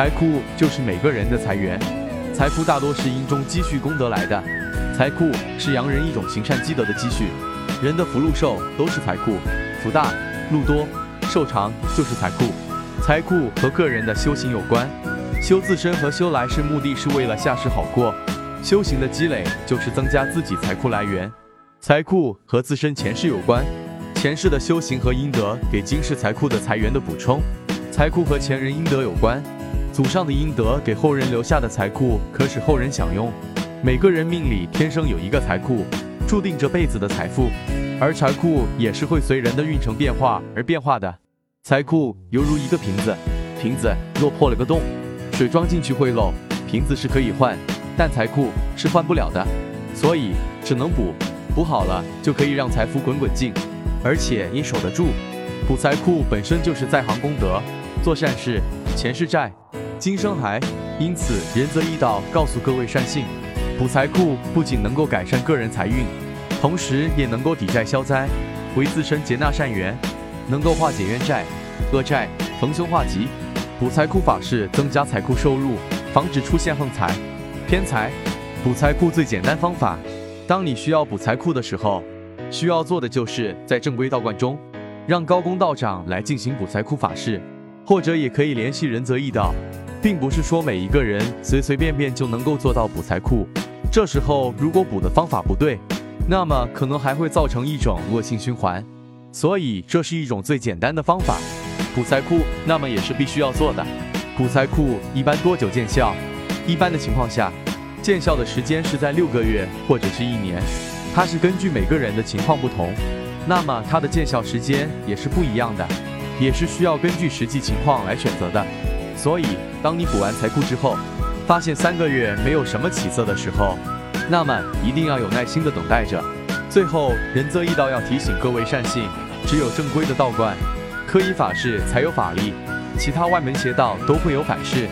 财库就是每个人的财源，财富大多是因中积蓄功德来的。财库是洋人一种行善积德的积蓄，人的福禄寿都是财库，福大、禄多、寿长就是财库。财库和个人的修行有关，修自身和修来世目的是为了下世好过，修行的积累就是增加自己财库来源。财库和自身前世有关，前世的修行和阴德给今世财库的财源的补充。财库和前人阴德有关，祖上的阴德给后人留下的财库可使后人享用。每个人命里天生有一个财库，注定这辈子的财富，而财库也是会随人的运程变化而变化的。财库犹如一个瓶子，瓶子若破了个洞，水装进去会漏，瓶子是可以换，但财库是换不了的，所以只能补。补好了就可以让财富滚滚进，而且也守得住。补财库本身就是在行功德，做善事，前世债，今生还。因此仁泽义道告诉各位善信，补财库不仅能够改善个人财运，同时也能够抵债消灾，为自身结纳善缘，能够化解冤债、恶债，逢凶化吉。补财库法是增加财库收入，防止出现横财、偏财。补财库最简单方法。当你需要补财库的时候，需要做的就是在正规道观中，让高公道长来进行补财库法事，或者也可以联系仁泽义道，并不是说每一个人随随便便就能够做到补财库。这时候如果补的方法不对，那么可能还会造成一种恶性循环。所以这是一种最简单的方法，补财库，那么也是必须要做的。补财库一般多久见效？一般的情况下。见效的时间是在六个月或者是一年，它是根据每个人的情况不同，那么它的见效时间也是不一样的，也是需要根据实际情况来选择的。所以，当你补完财库之后，发现三个月没有什么起色的时候，那么一定要有耐心的等待着。最后，仁则义道要提醒各位善信，只有正规的道观可以法事才有法力，其他外门邪道都会有反噬。